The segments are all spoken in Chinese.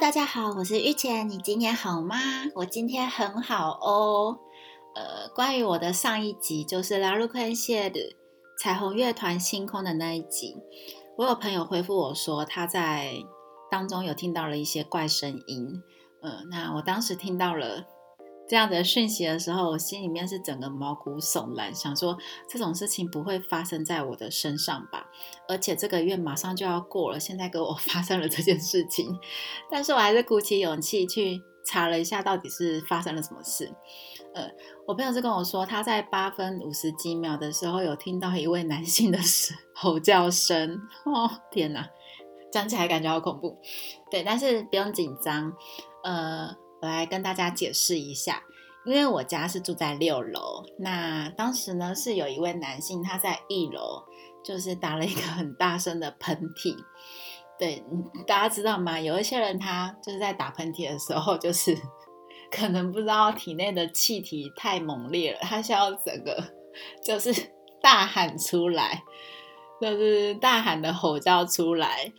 大家好，我是玉倩，你今天好吗？我今天很好哦。呃，关于我的上一集，就是《l a l u c a e s 彩虹乐团星空》的那一集，我有朋友回复我说，他在当中有听到了一些怪声音。呃，那我当时听到了。这样的讯息的时候，我心里面是整个毛骨悚然，想说这种事情不会发生在我的身上吧？而且这个月马上就要过了，现在给我 发生了这件事情，但是我还是鼓起勇气去查了一下，到底是发生了什么事。呃，我朋友是跟我说，他在八分五十几秒的时候有听到一位男性的吼叫声。哦，天哪，讲起来感觉好恐怖。对，但是不用紧张。呃，我来跟大家解释一下。因为我家是住在六楼，那当时呢是有一位男性，他在一楼就是打了一个很大声的喷嚏。对，大家知道吗？有一些人他就是在打喷嚏的时候，就是 可能不知道体内的气体太猛烈了，他需要整个就是 大喊出来，就是大喊的吼叫出来。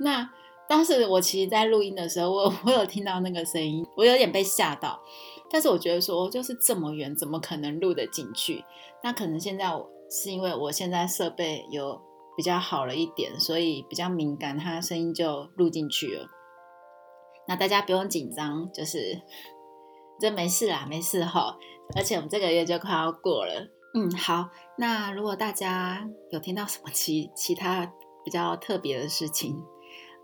那当时我其实，在录音的时候，我我有听到那个声音，我有点被吓到。但是我觉得说，就是这么远，怎么可能录得进去？那可能现在是因为我现在设备有比较好了一点，所以比较敏感，它声音就录进去了。那大家不用紧张，就是这没事啦，没事哈。而且我们这个月就快要过了，嗯，好。那如果大家有听到什么其其他比较特别的事情，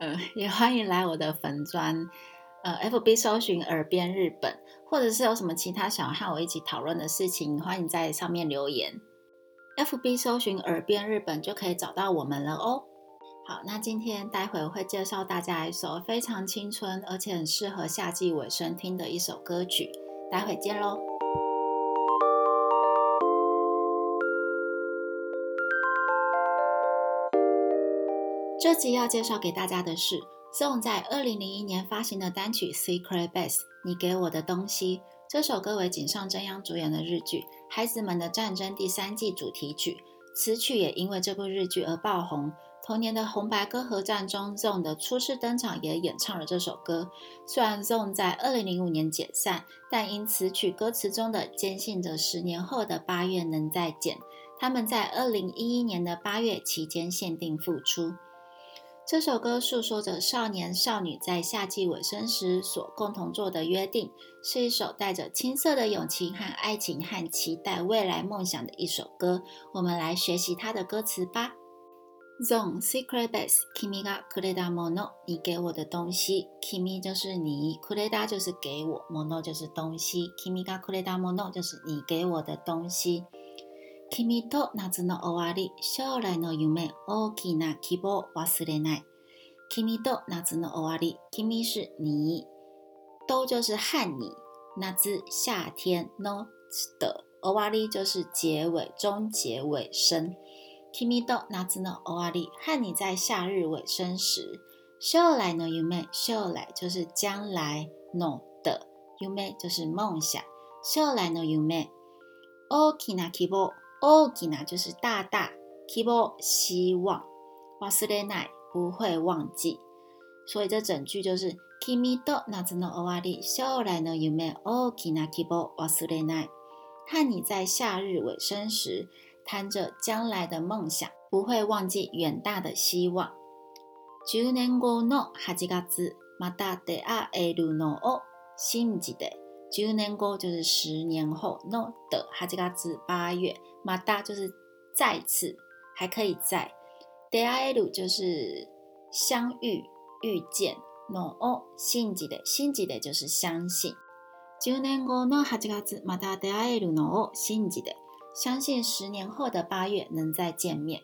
嗯，也欢迎来我的粉砖。呃，FB 搜寻耳边日本，或者是有什么其他想和我一起讨论的事情，欢迎在上面留言。FB 搜寻耳边日本就可以找到我们了哦。好，那今天待会会介绍大家一首非常青春，而且很适合夏季尾声听的一首歌曲。待会见喽。这集要介绍给大家的是。z o n 在2001年发行的单曲《Secret Base》，你给我的东西，这首歌为井上真央主演的日剧《孩子们的战争》第三季主题曲。此曲也因为这部日剧而爆红。同年的《红白歌合战》中 z o n e 的初次登场也演唱了这首歌。虽然 z o n e 在2005年解散，但因此曲歌词中的坚信着，十年后的八月能再见，他们在2011年的八月期间限定复出。这首歌诉说着少年少女在夏季尾声时所共同做的约定，是一首带着青涩的勇气和爱情，和期待未来梦想的一首歌。我们来学习它的歌词吧。Zone Secret Base，Kimi ga k u r e d a mono，你给我的东西，Kimi 就是你 k u r e d a 就是给我，Mono 就是东西，Kimi ga k u r e d a mono 就是你给我的东西。君と夏の終わり、将来の夢、大きな希望忘れない。君と夏の終わり，君是你，都就是汉你，夏夏天，no 的終わり就是结尾，终结尾声。君と夏の終わり，和你在夏日尾声时，将来の夢，将来就是将来，no 的夢就是梦想，将来の夢，大きな希望。哦，吉娜就是大大，希望瓦斯列奈不会忘记，所以这整句就是“キミと夏の終わり、将来の夢、オーなナキボ、ワスレナイ”。和你在夏日尾声时谈着将来的梦想，不会忘记远大的希望。十年後のハジカズ、また出会いるのを信じて。十年后就是十年后，的哈吉卡兹八月。马达就是再次，还可以再。e 会いる就是相遇、遇见。のを信じて，信じて就是相信。十年後の八月、马达出会いるのを信じて，相信十年后的八月能再见面。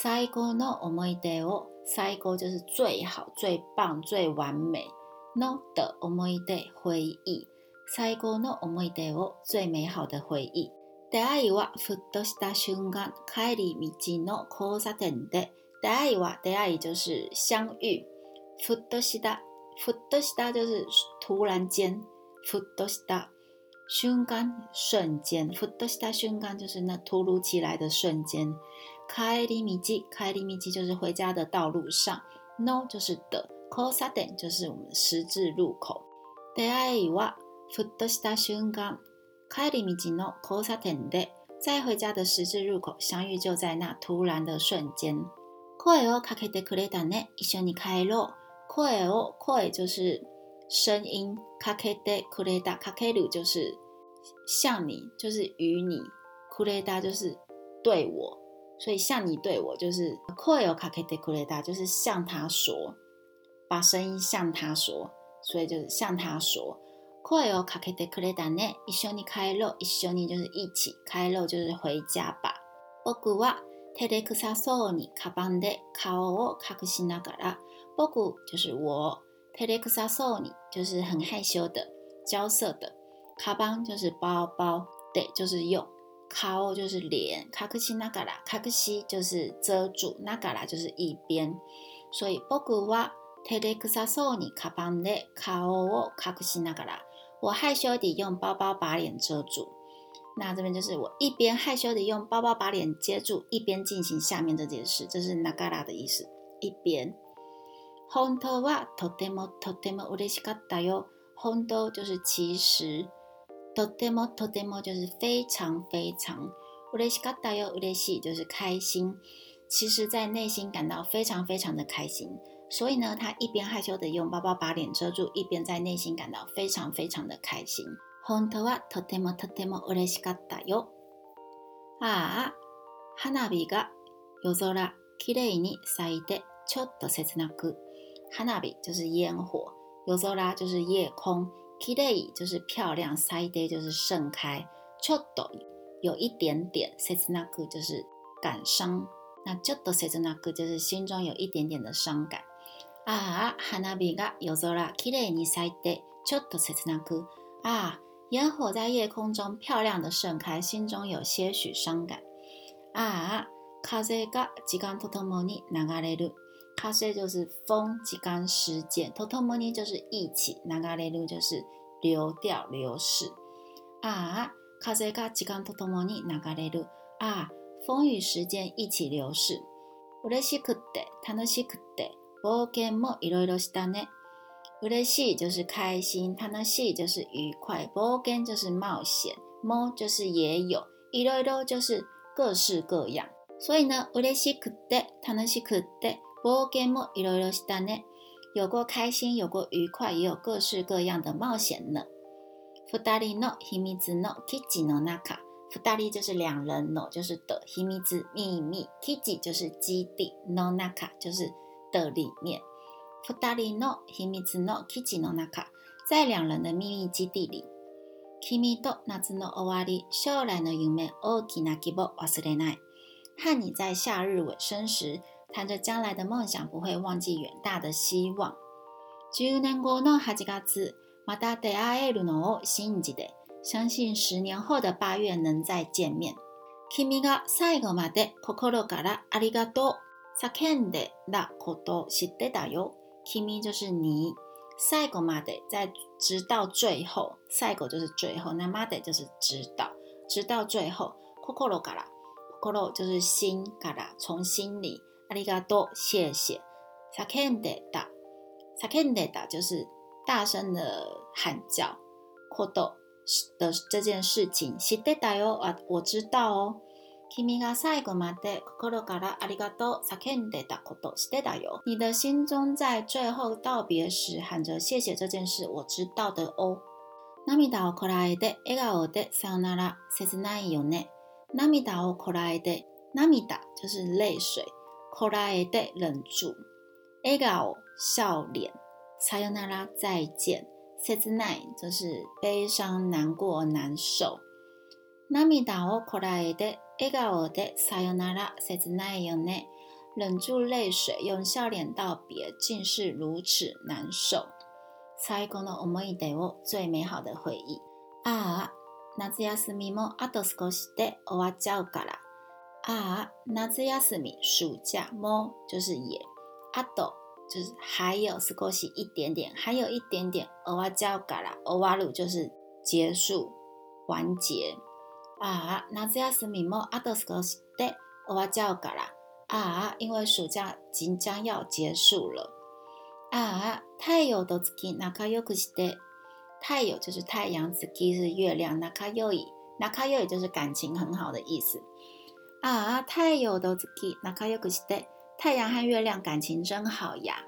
最高の思い出を，最高就是最好、最棒、最完美。のの思い出，回忆。最高の思い出を，最美好的回忆。出会いはふっとした瞬間、帰り道の交差点で、出会いは出会い就是相遇，ふっとした，ふっとした就是突然间，ふっとした，瞬間瞬间，ふっとした瞬間就是那突如其来的瞬间。帰り道，帰り道就是回家的道路上，no 就是的交差点就是我们十字路口。出会いはふっとした瞬間。帰り道の交差点で，在回家的十字路口相遇，就在那突然的瞬间。声をかけてくれたね、一緒に帰ろう。声を声就是声音，かけてくれた、かける就是向你，就是与你。くれた就是对我，所以向你对我就是声をかけてくれた，就是向他说，把声音向他说，所以就是向他说。声をかけてくれたね。一緒に帰ろう。一緒に就是一起。帰ろう就是回家吧。僕は照れくさそうにカバンで顔を隠しながら、僕就是我。照れくさそうに就是很害羞的、娇涩的。カバン就是包包，对，就是用。顔就是脸，隠しながら、隠し就是遮住，ながら就是一边。所以僕は照れくさそうにカバンで顔を隠しながら。我害羞地用包包把脸遮住。那这边就是我一边害羞地用包包把脸遮住，一边进行下面这件事。这是ナ嘎啦的意思。一边。本当はとてもとても嬉しかったよ。本当就是其实，とてもとても就是非常非常，嬉しかったよ嬉しい就是开心。其实，在内心感到非常非常的开心。所以呢，他一边害羞地用包包把脸遮住，一边在内心感到非常非常的开心。ああ、花火が夜空きれに咲いて、ちょっと切なく。花火就是烟火，夜空就是夜空，きれ就是漂亮，咲いて就是盛开，ちょっと有一点点切なく就是感伤，那ちょっと切なく就是心中有一点点的伤感。ああ、花火が夜空きれいに咲いて、ちょっと切なく。ああ、烟火在夜空中漂亮的盛開、心中有些许伤感。ああ、風が時間とともに流れる。風就是風、時間、时间。とともに就是一起，流れる就是流掉、流逝。ああ、風が時間とともに流れる。ああ、风与時間一起流逝。嬉しくって、楽しくって。冒险，么，一箩一箩是的呢。我的戏就是开心，他的戏就是愉快，冒険就是冒险，么就是也有，一箩一箩就是各式各样。所以呢，嬉しいくて、楽しくて、冒険も一箩一箩したね。有过开心，有过愉快，也有各式各样的冒险呢。二人の秘密の基地のなか，二人就是两人哦，就是的，秘密秘密，基地就是基地，のなか就是。的里面，二人の秘密の基地の中，在两人的秘密基地里，君と夏の終わり、将来の夢大きな希望忘れない。和你在夏日尾声时，谈着将来的梦想，不会忘记远大的希望。十年後の八月、また出会いるのを信じて。相信十年后的八月能再见面。君が最後まで心からありがとう。叫んンド、ラコ知ってたよ。君就是你。最後まで、在直到最后，最後就是最后，那まで就是直到，直到最后。心から、心就是心から，从心裡。ありがとう、谢谢。叫んンだ、叫んンだ就是大声的喊叫。こと的這件事情、知ってたよ。啊，我知道哦。君が最後まで心からありがとう叫んでたことしてたよ。你的心中在最后道别时喊着谢谢这件事我知道的哦。涙をこらえて笑顔でさよなら切ないよね。涙をこらえて涙就是泪水，こらえて忍住，笑顔笑脸，さよなら再见，切ない就是悲伤、难过、难受。涙をこらえて一个我的 Sayonara，再见忍住泪水，用笑脸道别，竟是如此难受。最後の思い出を最美好的回忆。ああ、夏休みもあと少しで終わっちゃうから。ああ、夏休み暑假も就是也，あと就是还有少し一点点，还有一点点，終わっちゃうから、終わる就是结束，完结。啊，あゼやすみません。私は教がラ。啊，因为暑假即将要结束了。啊、太陽と月、仲良くして。太陽就是太阳，月是月亮，仲良くい、仲良く也就是感情很好的意思。啊、太陽と月、仲良くして。太阳和月亮感情真好呀。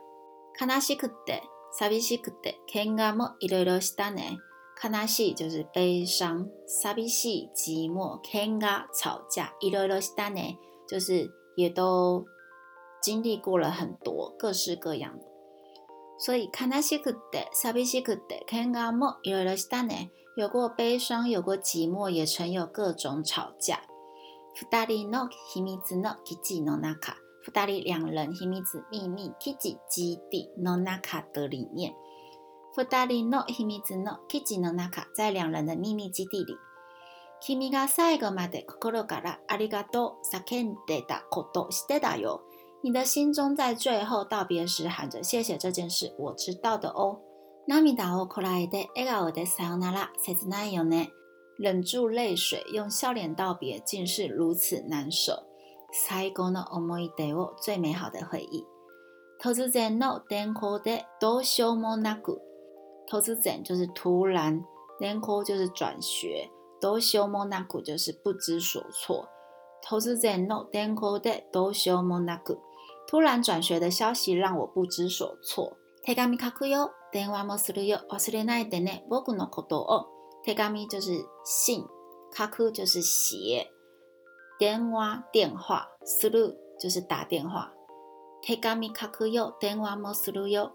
悲しくて寂しくて、見方もいろいろしたね。卡纳西就是悲伤，萨比西寂寞，g a 吵架，一落落西丹呢，就是也都经历过了很多各式各样的，所以卡纳西克的，萨比西克的，肯噶莫一落落西丹呢，有过悲伤，有过寂寞，也曾有各种吵架，福达利诺克，希米兹诺，基基诺纳卡，福达利两人，希米兹秘密，基基基地，诺纳卡的理念。二人の秘密の基地の中、在两人の秘密基地里。君が最後まで心からありがとう叫んでたことしてたよ。你的心中在最後道别时喊着谢谢这件事，我知道的哦。涙をこらえて笑顔でさよなら、切ないよね。忍住泪水，用笑脸道别，竟是如此难舍。最高の思い出を最美好的回忆。突然のでどうしようもなく。投资者就是突然，denko 就是转学，doshio monaku 就是不知所措。投资者 no denko de doshio monaku，突然转学的消息让我不知所措。tegami kaku yo，denwa mosuru yo，osure na denne boku no koto o，tegami 就是信，kaku 就是写，denwa 电话，mosuru 就是打电话。tegami kaku yo，denwa mosuru yo。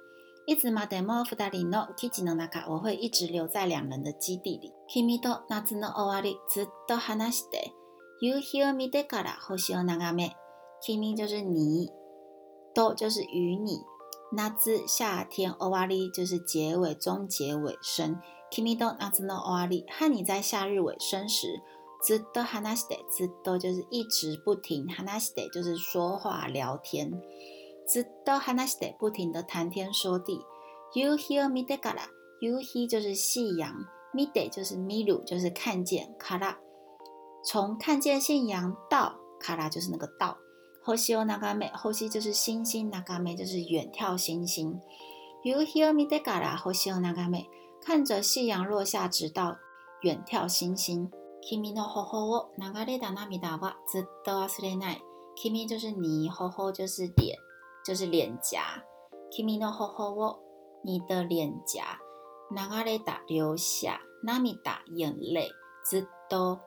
いつもでも二人の基地の中、我会一直留在两人的基地里。君と夏の終わりずっと話して、you hear me だから欲しいめ、君就是你，都就是与你，夏之夏天終わり就是结尾，终结尾声。君と夏の終わり和你在夏日尾声时ずっと話して、ずっと就是一直不停，話して就是说话聊天。ずっと話して，不停地谈天说地。You hear m e d から y o u hear 就是夕阳 m i d a 就是 m i d 就是看见から从看见夕阳到から就是那个道。后西欧ナガメ后就是星星，眺め就是远眺星星。You hear m e d から a r a 后西看着夕阳落下，直到远眺星星。君の頬を流れた涙はずっと忘れない。君就是你，頬就是脸。就是脸颊，Kimi no h o h o wo，你的脸颊，nagareda 留下 nagida 眼泪直 u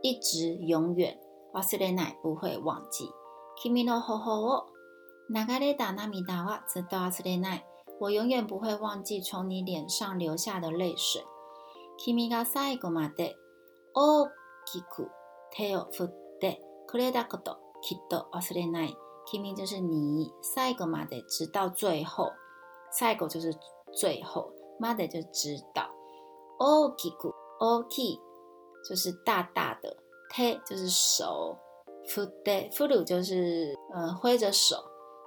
一直永远 w a s u r e n a 不会忘记，Kimi no h o h o wo，nagareda nagida 我永远不会忘记从你脸上流下的泪水，Kimi ga saigo made，o kiku te wo fude kureda koto kitto wasurenai。Kimi 就是你，saigo 妈的直到最后，saigo 就是最后，mother 就知道。Okiku oki 就是大大的，te 就是手，fude fude 就是呃挥着手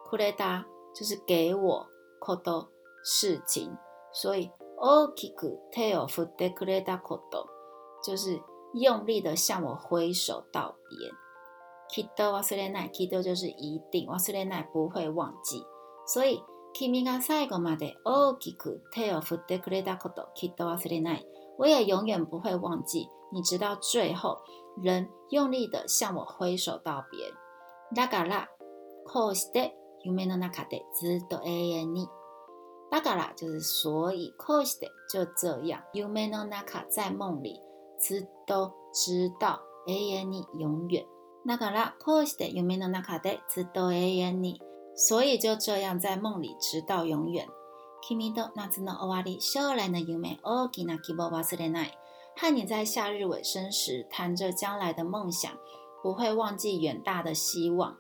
，kureta 就是给我 koto 事情，所以 okiku te fude kureta koto 就是用力的向我挥手道别。きっと忘れない。きっと就是一定，忘れない不会忘记。所以，君が最後まで大きく手を振ってくれたこときっと忘れない。我也永远不会忘记，你直到最后，仍用力的向我挥手道别。だから、こうして夢の中でずっと永遠に。だから就是所以，こうして就这样，夢の中で在梦里，ずっと直到永遠你永远。だからこうして夢の中でずっと永遠に。所以就这样在梦里直到永遠。君と夏の終わり、将来の夢、大きな希望忘れない。和你在夏日尾声时谈着将来的梦想，不会忘记远大的希望。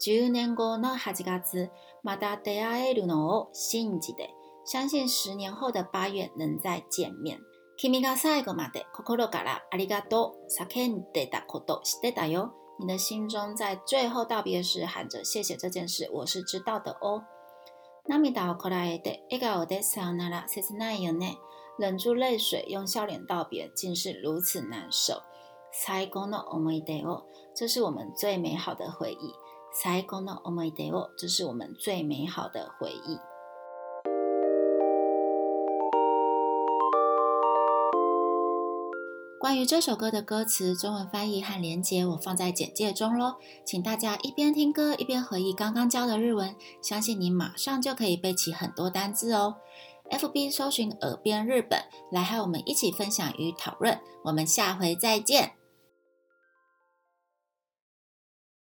10年後の8月、また出会えるのを信じて、相信10年後的8月能再见面。君が最後まで心からありがとう叫んでたこと知ってたよ。你的心中，在最后道别时喊着“谢谢”这件事，我是知道的哦。忍住泪水，用笑脸道别，竟是如此难受。这是我们最美好的回忆。这是我们最美好的回忆。关于这首歌的歌词、中文翻译和连接，我放在简介中喽。请大家一边听歌一边回忆刚刚教的日文，相信你马上就可以背起很多单字哦。FB 搜寻“耳边日本”，来和我们一起分享与讨论。我们下回再见。